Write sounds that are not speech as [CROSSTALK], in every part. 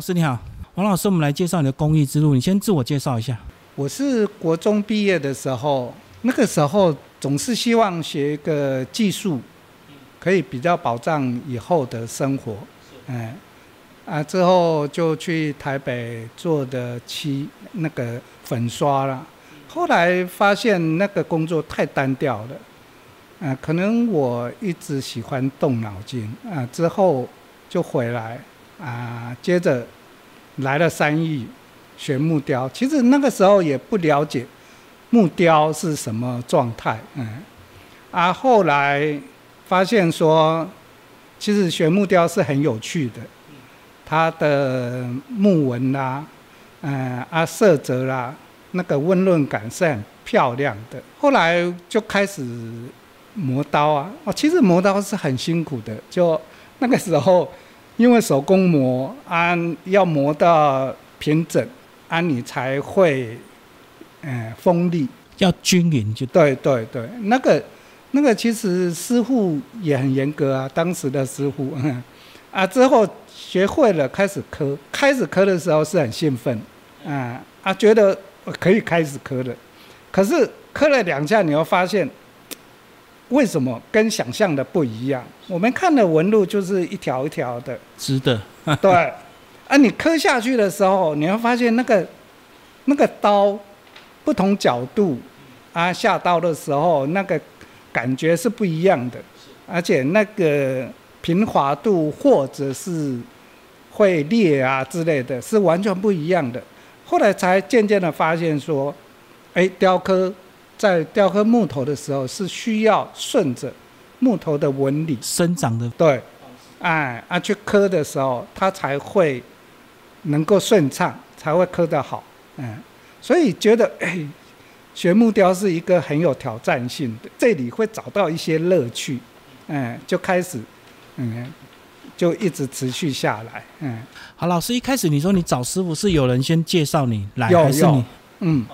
老师你好，王老师，我们来介绍你的公益之路。你先自我介绍一下。我是国中毕业的时候，那个时候总是希望学一个技术，可以比较保障以后的生活。嗯，啊，之后就去台北做的漆那个粉刷了。后来发现那个工作太单调了，啊，可能我一直喜欢动脑筋啊。之后就回来啊，接着来了三亿。学木雕，其实那个时候也不了解木雕是什么状态，嗯，啊，后来发现说，其实学木雕是很有趣的，它的木纹啦，嗯，啊，色泽啦，那个温润感是很漂亮的。后来就开始磨刀啊，哦，其实磨刀是很辛苦的，就那个时候因为手工磨啊，要磨到平整。啊，你才会，嗯，锋利，要均匀就对对对。那个那个其实师傅也很严格啊，当时的师傅，[LAUGHS] 啊，之后学会了开始磕，开始磕的时候是很兴奋，啊啊，觉得可以开始磕了。可是磕了两下，你会发现，为什么跟想象的不一样？我们看的纹路就是一条一条的，直的，[LAUGHS] 对。啊，你刻下去的时候，你会发现那个那个刀不同角度啊，下刀的时候那个感觉是不一样的，而且那个平滑度或者是会裂啊之类的，是完全不一样的。后来才渐渐的发现说，哎，雕刻在雕刻木头的时候是需要顺着木头的纹理生长的，对，哎啊去刻的时候，它才会。能够顺畅才会刻得好，嗯，所以觉得哎，学木雕是一个很有挑战性的，这里会找到一些乐趣，嗯，就开始，嗯，就一直持续下来，嗯。好，老师一开始你说你找师傅是有人先介绍你来，还是你？嗯，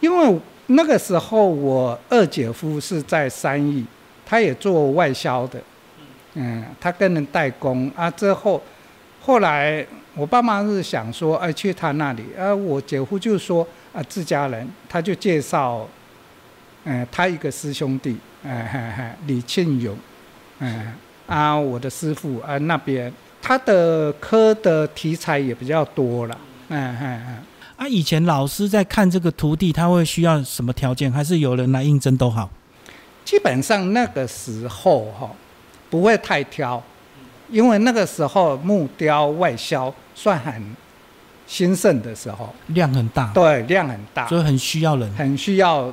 因为那个时候我二姐夫是在三义，他也做外销的，嗯，他跟人代工啊，之后后来。我爸妈是想说，哎，去他那里。而我姐夫就说，啊，自家人，他就介绍，嗯，他一个师兄弟，哎，李庆勇，嗯，啊，我的师傅啊那边，他的科的题材也比较多了，嗯嗯嗯。啊，以前老师在看这个徒弟，他会需要什么条件？还是有人来应征都好？基本上那个时候哈，不会太挑。因为那个时候木雕外销算很兴盛的时候，量很大，对，量很大，所以很需要人，很需要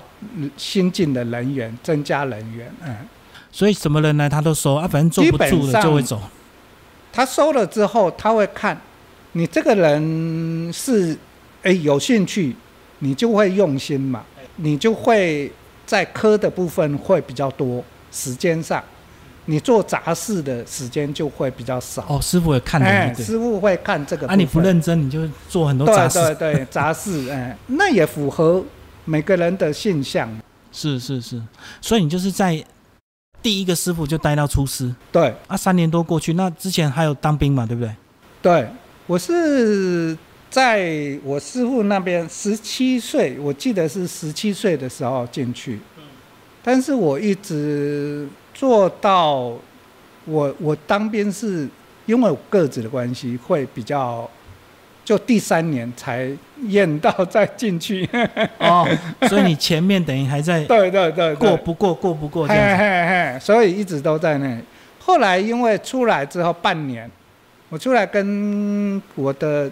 新进的人员，增加人员，嗯，所以什么人来他都收啊，反正坐不住了就会走。他收了之后，他会看你这个人是哎有兴趣，你就会用心嘛，你就会在科的部分会比较多，时间上。你做杂事的时间就会比较少哦。师傅也看的，师傅会看这个。啊，你不认真，你就做很多杂事。对对对，杂事，哎，那也符合每个人的现象。是是是，所以你就是在第一个师傅就待到出师。对。啊，三年多过去，那之前还有当兵嘛，对不对？对，我是在我师傅那边十七岁，我记得是十七岁的时候进去。嗯。但是我一直。做到我我当兵是因为我个子的关系会比较，就第三年才验到再进去。哦，所以你前面等于还在 [LAUGHS] 对对对过不过过不过这样子，所以一直都在那。后来因为出来之后半年，我出来跟我的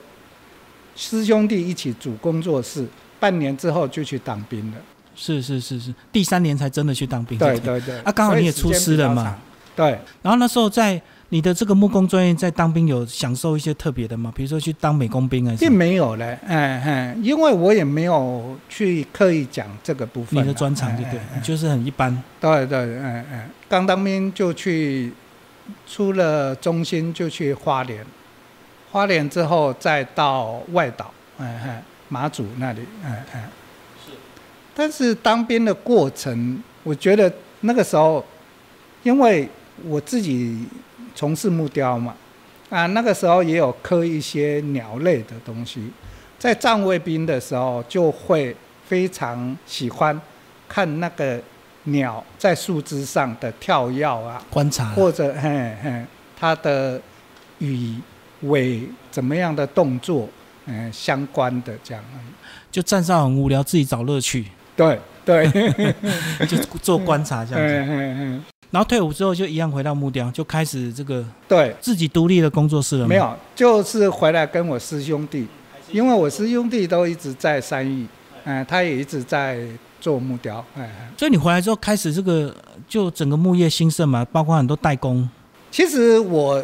师兄弟一起组工作室，半年之后就去当兵了。是是是是，第三年才真的去当兵。对对对。啊，刚好你也出师了嘛。对。然后那时候在你的这个木工专业，在当兵有享受一些特别的吗？比如说去当美工兵啊？并没有嘞，嗯嗯，因为我也没有去刻意讲这个部分。你的专长对对，就是很一般。对对嗯嗯，刚当兵就去，出了中心就去花莲，花莲之后再到外岛，嗯嗯，马祖那里，嗯嗯。但是当兵的过程，我觉得那个时候，因为我自己从事木雕嘛，啊，那个时候也有刻一些鸟类的东西，在站卫兵的时候就会非常喜欢看那个鸟在树枝上的跳跃啊，观察或者嘿嘿它的羽尾怎么样的动作，嗯、相关的这样，就站上很无聊，自己找乐趣，对对，[LAUGHS] 就做观察这样子。[LAUGHS] 嗯嗯嗯，然后退伍之后就一样回到木雕，就开始这个对。自己独立的工作室了？没，有，就是回来跟我师兄弟，因为我师兄弟都一直在山艺，嗯、他也一直在做木雕，哎、哎所以你回来之后开始这个就整个木业兴盛嘛，包括很多代工。其实我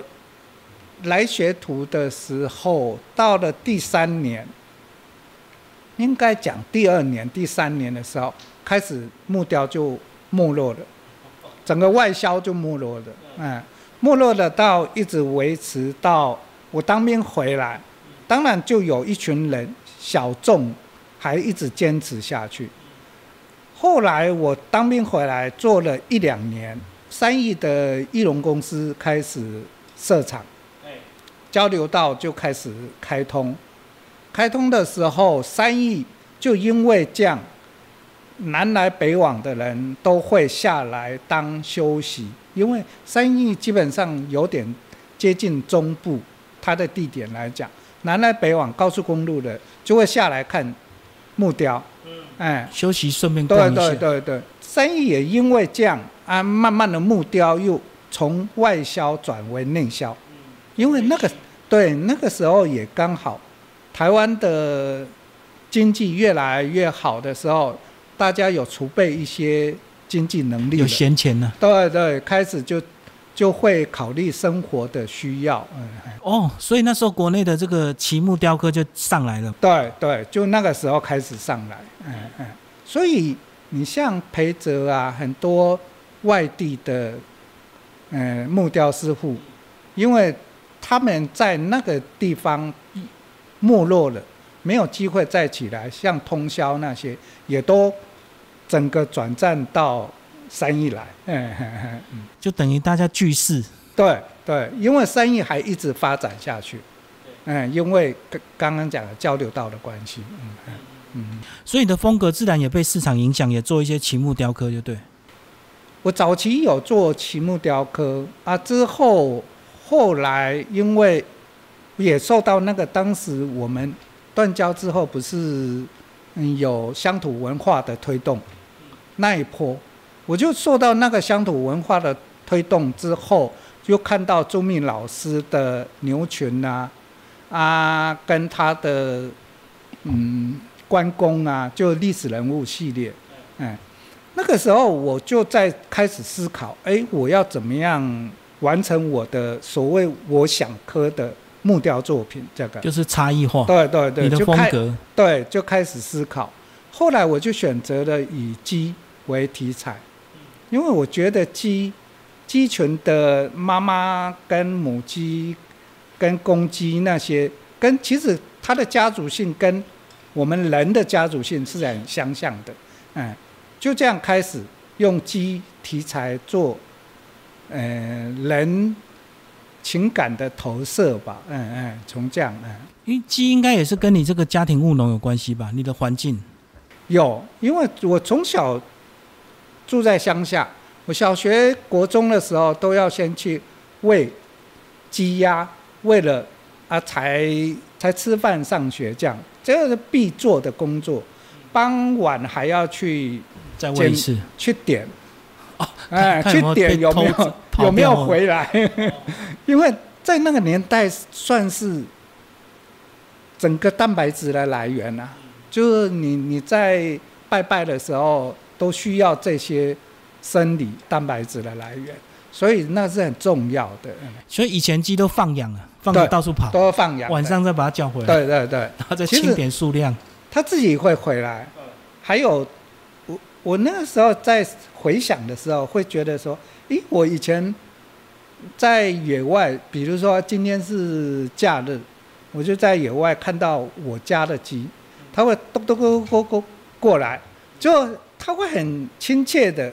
来学徒的时候，到了第三年，应该讲第二年、第三年的时候，开始木雕就没落了，整个外销就没落了，嗯，没落了到一直维持到我当兵回来，当然就有一群人小众还一直坚持下去。后来我当兵回来做了一两年，三亿的翼龙公司开始设厂，交流道就开始开通。开通的时候，三义就因为这样，南来北往的人都会下来当休息，因为三义基本上有点接近中部，它的地点来讲，南来北往高速公路的就会下来看木雕，嗯。哎，休息顺便逛对一下。对对对，生意也因为这样啊，慢慢的木雕又从外销转为内销，因为那个对那个时候也刚好，台湾的经济越来越好的时候，大家有储备一些经济能力有，闲钱呢。对对，开始就就会考虑生活的需要，嗯，哎哦，所以那时候国内的这个奇木雕刻就上来了。对对，就那个时候开始上来，嗯嗯，所以你像培泽啊，很多外地的，嗯，木雕师傅，因为他们在那个地方没落了，没有机会再起来，像通宵那些，也都整个转战到三义来，嗯 [LAUGHS] 就等于大家聚势，对对，因为三义还一直发展下去，嗯，因为刚刚刚讲的交流道的关系，嗯嗯。嗯。所以你的风格自然也被市场影响，也做一些奇木雕刻，就对。我早期有做奇木雕刻啊，之后后来因为也受到那个当时我们断交之后，不是嗯有乡土文化的推动那一波，我就受到那个乡土文化的推动之后，就看到朱敏老师的牛群啊啊，跟他的嗯关公啊，就历史人物系列，嗯。那个时候我就在开始思考，哎，我要怎么样完成我的所谓我想刻的木雕作品？这个，就是差异化，对对对，你的风格。对，就开始思考。后来我就选择了以鸡为题材，因为我觉得鸡鸡群的妈妈跟母鸡跟公鸡那些，跟其实它的家族性跟我们人的家族性是很相像的，嗯，就这样开始用鸡题材做，呃，人情感的投射吧，嗯嗯，从这样嗯。因为鸡应该也是跟你这个家庭务农有关系吧？你的环境有，因为我从小住在乡下，我小学、国中的时候都要先去喂鸡鸭，为了啊才才吃饭上学这样，这个是必做的工作。傍晚还要去再喂一次去点，哦，[LAUGHS] 哎，看去点有没有有没有 [LAUGHS] 回来？[LAUGHS] 因为在那个年代算是整个蛋白质的来源啊，就是你你在拜拜的时候都需要这些生理蛋白质的来源，所以那是很重要的，嗯所以以前鸡都放养了，放到处跑，都要放养。晚上再把它叫回来，对对对，然后再清点数量。它自己会回来。还有，我那个时候在回想的时候，会觉得说，诶，我以前在野外，比如说今天是假日，我就在野外看到我家的鸡，它会咚咚咚咚咚过来，就它会很亲切的，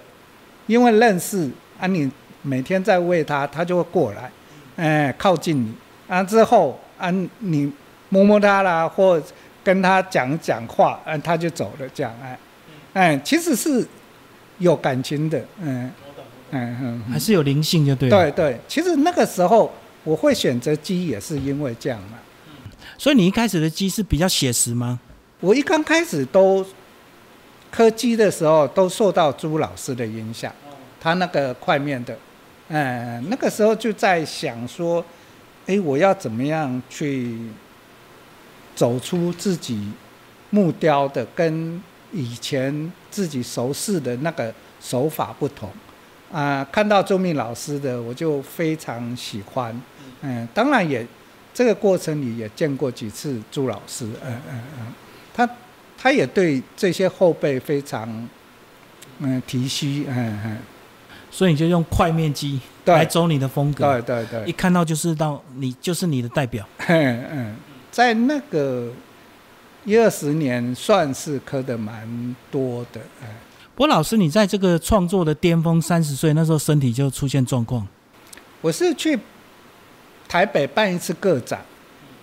因为认识啊，你每天在喂它，它就会过来，哎，靠近你，啊之后啊你摸摸它啦，或跟它讲讲话，啊它就走了，这样哎，哎其实是有感情的，嗯嗯嗯，还是有灵性就对了。对对，其实那个时候我会选择鸡，也是因为这样嘛。所以你一开始的鸡是比较写实吗？我一刚开始都刻鸡的时候，都受到朱老师的影响，他那个块面的，嗯，那个时候就在想说，哎，我要怎么样去走出自己木雕的跟以前自己熟识的那个手法不同。啊？看到周密老师的，我就非常喜欢，嗯，当然也这个过程里也见过几次朱老师，嗯嗯嗯，他他也对这些后辈非常嗯提携，嗯嗯，所以你就用快面机对。来走你的风格，对对对，一看到就是到你就是你的代表。嗯嗯，在那个一二十年算是磕的蛮多的，哎，不过老师，你在这个创作的巅峰，三十岁那时候身体就出现状况，我是去台北办一次个展，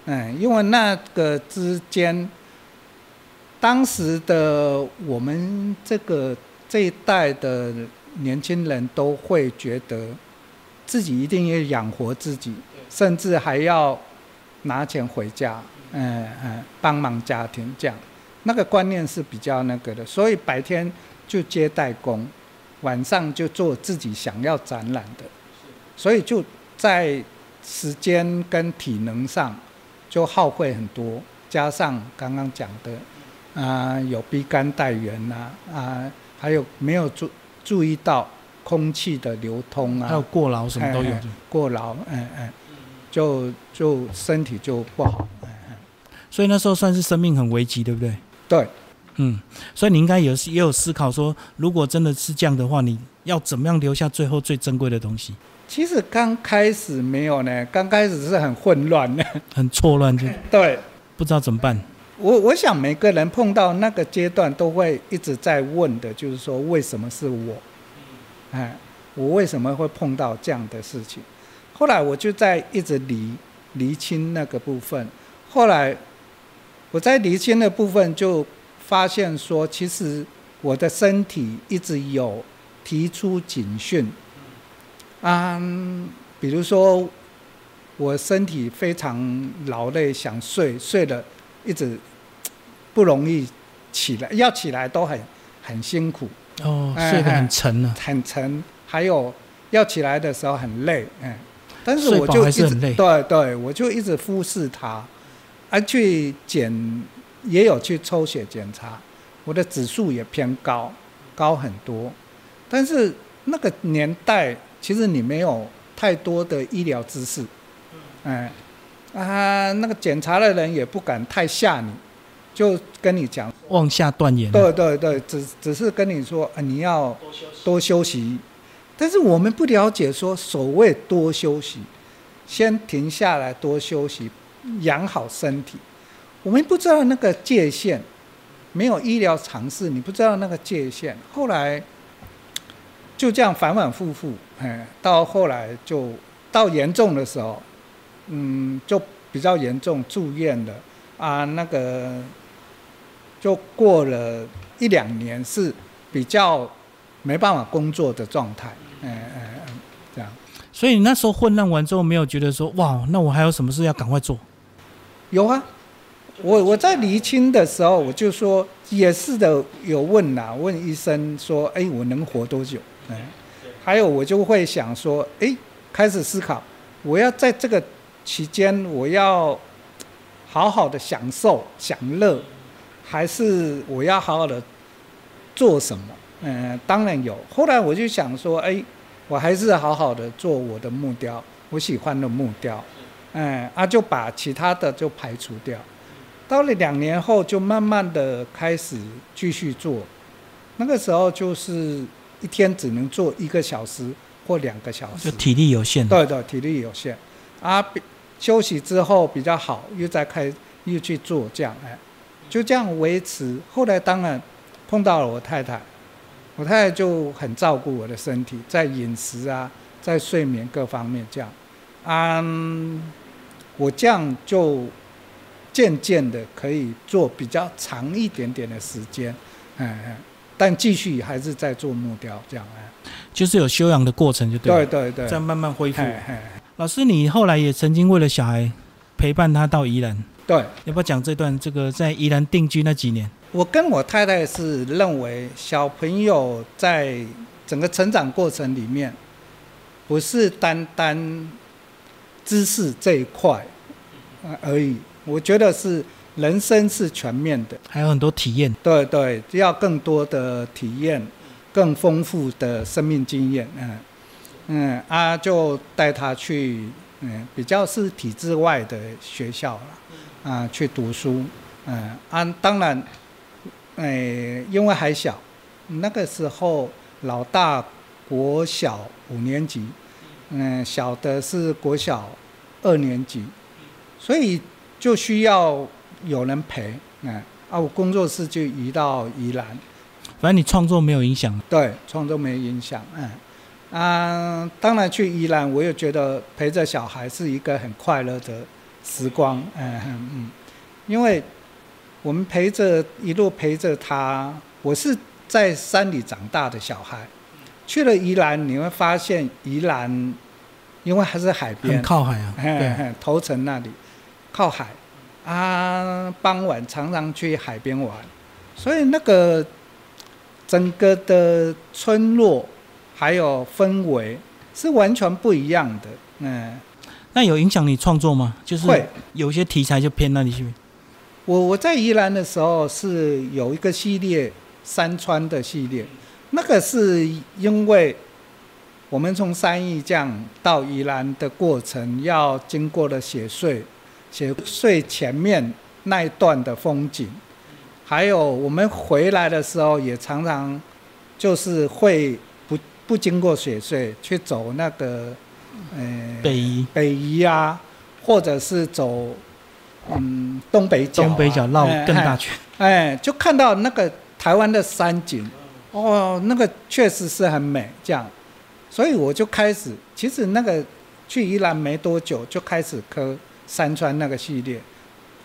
嗯，因为那个之间，当时的我们这个这一代的年轻人都会觉得自己一定要养活自己，甚至还要拿钱回家，嗯嗯，帮忙家庭这样，那个观念是比较那个的，所以白天就接待工，晚上就做自己想要展览的，所以就在时间跟体能上就耗费很多，加上刚刚讲的啊、有逼干带源呐啊还有没有注注意到空气的流通啊，还有过劳什么都有哎哎。过劳，嗯嗯，就就身体就不好，所以那时候算是生命很危急，对不对？对，嗯，所以你应该有也有思考说，如果真的是这样的话，你要怎么样留下最后最珍贵的东西？其实刚开始没有呢，刚开始是很混乱的，很错乱，就 [LAUGHS] 对。不知道怎么办。我我想每个人碰到那个阶段都会一直在问的，就是说为什么是我？哎，我为什么会碰到这样的事情？后来我就在一直理理清那个部分。后来我在离心的部分就发现说，其实我的身体一直有提出警讯。嗯，比如说我身体非常劳累，想睡，睡了一直不容易起来，要起来都很很辛苦，哦，哎睡得很沉啊。很沉，还有要起来的时候很累，嗯，但是我就一直对对，我就一直忽视它，而去检也有去抽血检查，我的指数也偏高，高很多，但是那个年代其实你没有太多的医疗知识，哎、啊，那个检查的人也不敢太吓你，就跟你讲。妄下断言。对对对，只只是跟你说，啊，你要多休息。但是我们不了解说，所谓多休息，先停下来多休息，养好身体。我们不知道那个界限，没有医疗常识，你不知道那个界限。后来就这样反反复复，哎，到后来就到严重的时候，嗯，就比较严重，住院了啊，那个就过了一两年是比较没办法工作的状态，嗯嗯嗯，这样。所以你那时候混乱完之后，没有觉得说哇，那我还有什么事要赶快做？有啊，我我在厘清的时候，我就说也是的，有问呐、问医生说，哎，我能活多久？嗯，还有我就会想说，哎，开始思考，我要在这个期间，我要好好的享受享乐，还是我要好好的做什么？嗯，当然有。后来我就想说，哎，我还是好好的做我的木雕，我喜欢的木雕。嗯，啊，就把其他的就排除掉。到了两年后，就慢慢的开始继续做。那个时候就是一天只能做一个小时或两个小时就，体力有限。对对，体力有限。啊，比休息之后比较好，又再开又去做这样，哎，就这样维持。后来当然碰到了我太太，我太太就很照顾我的身体，在饮食啊，在睡眠各方面这样。嗯，我这样就渐渐的可以做比较长一点点的时间，嗯嗯，但继续还是在做木雕这样，哎，就是有修养的过程，就对了，对对对，再慢慢恢复。老师，你后来也曾经为了小孩陪伴他到宜兰，对。要不要讲这段这个在宜兰定居那几年？我跟我太太是认为，小朋友在整个成长过程里面，不是单单知识这一块呃而已。我觉得是人生是全面的，还有很多体验。对对，要更多的体验，更丰富的生命经验。嗯嗯，啊，就带他去嗯比较是体制外的学校了，啊，去读书。嗯啊，当然。哎，因为还小，那个时候老大国小五年级，嗯，小的是国小二年级，所以就需要有人陪，嗯，啊，我工作室就移到宜兰，反正你创作没有影响，对，创作没影响，嗯，啊，当然去宜兰，我也觉得陪着小孩是一个很快乐的时光，嗯嗯，因为。我们陪着一路陪着他，我是在山里长大的小孩，去了宜兰，你会发现宜兰，因为还是海边，很靠海啊，对，头城那里靠海，啊，傍晚常常去海边玩，所以那个整个的村落还有氛围是完全不一样的，嗯，那有影响你创作吗？就是会有些题材就偏那里去。我我在宜兰的时候是有一个系列山川的系列，那个是因为我们从三义降到宜兰的过程要经过了雪穗，雪穗前面那一段的风景，还有我们回来的时候也常常就是会不不经过雪穗去走那个呃北移。北移啊，或者是走。嗯，东北角，东北角绕更大圈，哎，就看到那个台湾的山景，哦，那个确实是很美，这样，所以我就开始，其实那个去宜兰没多久就开始刻山川那个系列，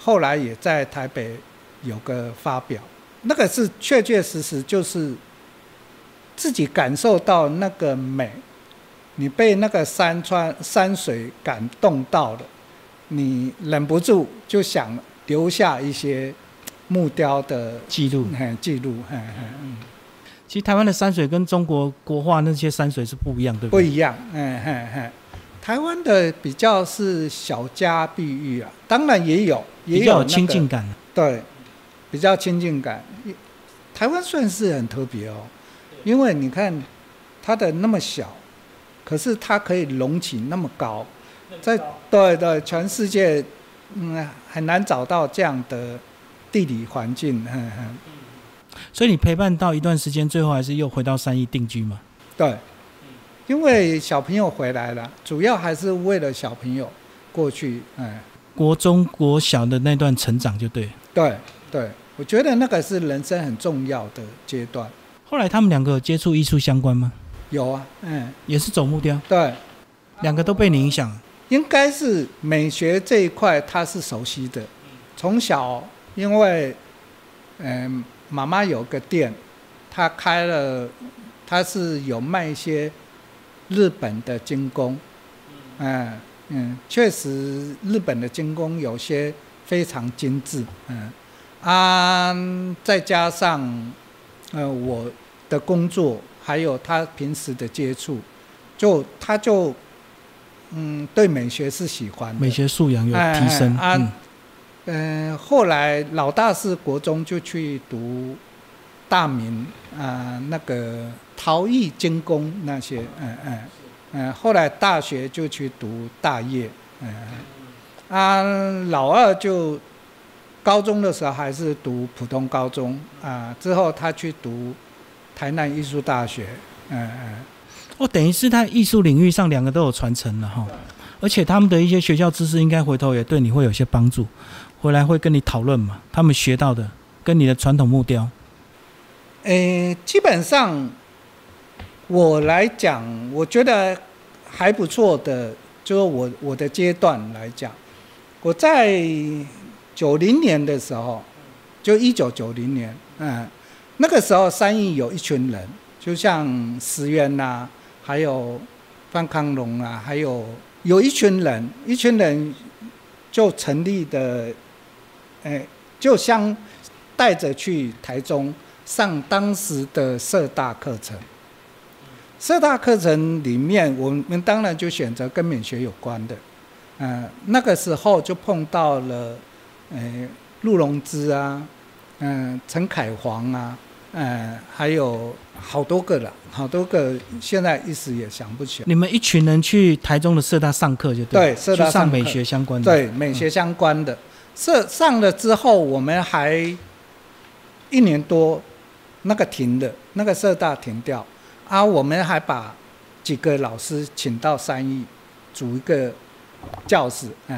后来也在台北有个发表，那个是确确实实就是自己感受到那个美，你被那个山川山水感动到了。你忍不住就想留下一些木雕的记录，记录，嗯。其实台湾的山水跟中国国画那些山水是不一样，对不对？不一样，嗯哼哼。台湾的比较是小家碧玉啊，当然也有，也有亲近感。对，比较亲近感。台湾算是很特别哦，因为你看它的那么小，可是它可以隆起那么高。在对对，全世界，嗯，很难找到这样的地理环境。所以你陪伴到一段时间，最后还是又回到三义定居嘛？对，因为小朋友回来了，主要还是为了小朋友过去，嗯。国中国小的那段成长就对。对对，我觉得那个是人生很重要的阶段。后来他们两个接触艺术相关吗？有啊，嗯，也是走木雕。对，两个都被你影响。应该是美学这一块，他是熟悉的。从小，因为，嗯，妈妈有个店，他开了，他是有卖一些日本的精工，嗯嗯，确实日本的精工有些非常精致，嗯啊，再加上，呃，我的工作还有他平时的接触，就他就。嗯，对美学是喜欢，美学素养有提升。嗯，嗯，后来老大是国中就去读大明啊，那个陶艺精工那些，嗯嗯嗯，后来大学就去读大业，嗯，啊，老二就高中的时候还是读普通高中啊，之后他去读台南艺术大学，嗯嗯。哦，等于是他艺术领域上两个都有传承了哈，而且他们的一些学校知识应该回头也对你会有些帮助，回来会跟你讨论嘛，他们学到的跟你的传统木雕。诶，基本上我来讲，我觉得还不错的，就是我我的阶段来讲，我在九零年的时候，就一九九零年，嗯，那个时候三义有一群人，就像石渊呐，还有范康龙啊，还有有一群人，一群人就成立的，哎，就相带着去台中上当时的社大课程。社大课程里面，我们当然就选择跟美学有关的。嗯，那个时候就碰到了，呃，陆荣之啊，嗯，陈凯煌啊，嗯，还有好多个了，好多个，现在一时也想不起来。你们一群人去台中的社大上课就对，社大上美学相关的，对，美学相关的。社上了之后，我们还一年多，那个停的，那个社大停掉，啊，我们还把几个老师请到三义，组一个。教室，哎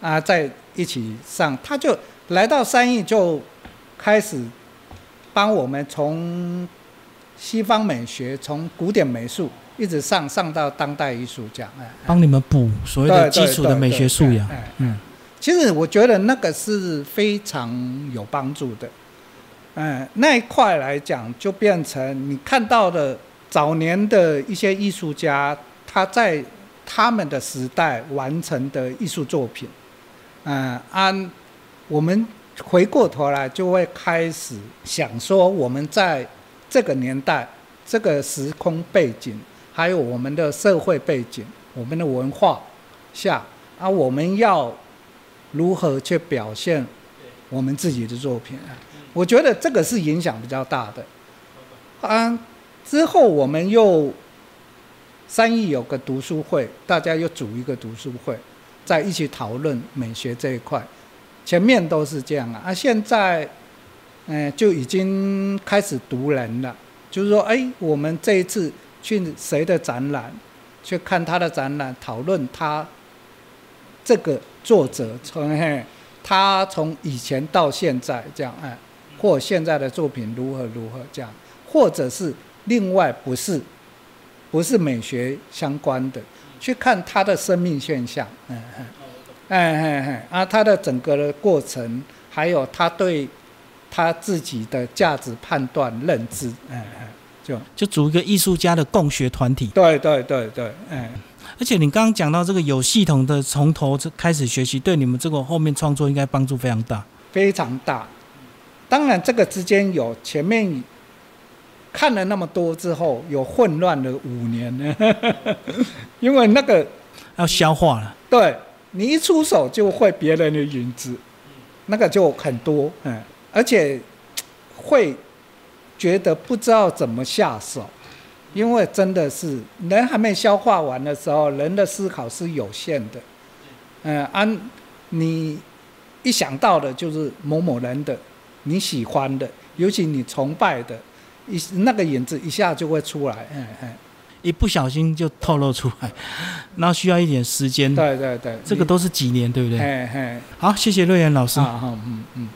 哎，啊，在一起上，他就来到三义，就开始帮我们从西方美学，从古典美术一直上上到当代艺术这样，哎，帮你们补所谓的基础的美学素养，嗯，其实我觉得那个是非常有帮助的，嗯，那一块来讲，就变成你看到的早年的一些艺术家，他在。他们的时代完成的艺术作品，嗯，按我们回过头来就会开始想说，我们在这个年代、这个时空背景，还有我们的社会背景、我们的文化下，啊，我们要如何去表现我们自己的作品？我觉得这个是影响比较大的。啊，之后我们又。三义有个读书会，大家又组一个读书会，在一起讨论美学这一块。前面都是这样啊，啊，现在，嗯，就已经开始读人了。就是说，哎，我们这一次去谁的展览，去看他的展览，讨论他这个作者从他从以前到现在这样，哎，或现在的作品如何如何这样，或者是另外不是。不是美学相关的，去看他的生命现象，嗯嗯，哎哎哎，啊，他的整个的过程，还有他对他自己的价值判断认知，嗯嗯，就就组一个艺术家的共学团体。对对对对，嗯。而且你刚刚讲到这个有系统的从头开始学习，对你们这个后面创作应该帮助非常大。非常大，当然这个之间有前面。看了那么多之后，有混乱了五年呢，[LAUGHS] 因为那个要消化了。对你一出手就会别人的影子，那个就很多，嗯，而且会觉得不知道怎么下手，因为真的是人还没消化完的时候，人的思考是有限的，嗯，安你一想到的就是某某人的你喜欢的，尤其你崇拜的。一那个影子一下就会出来，嗯嗯，一不小心就透露出来，[LAUGHS] 那需要一点时间。对对对，这个都是几年，对不对？嘿嘿，好，谢谢瑞妍老师。好，嗯嗯。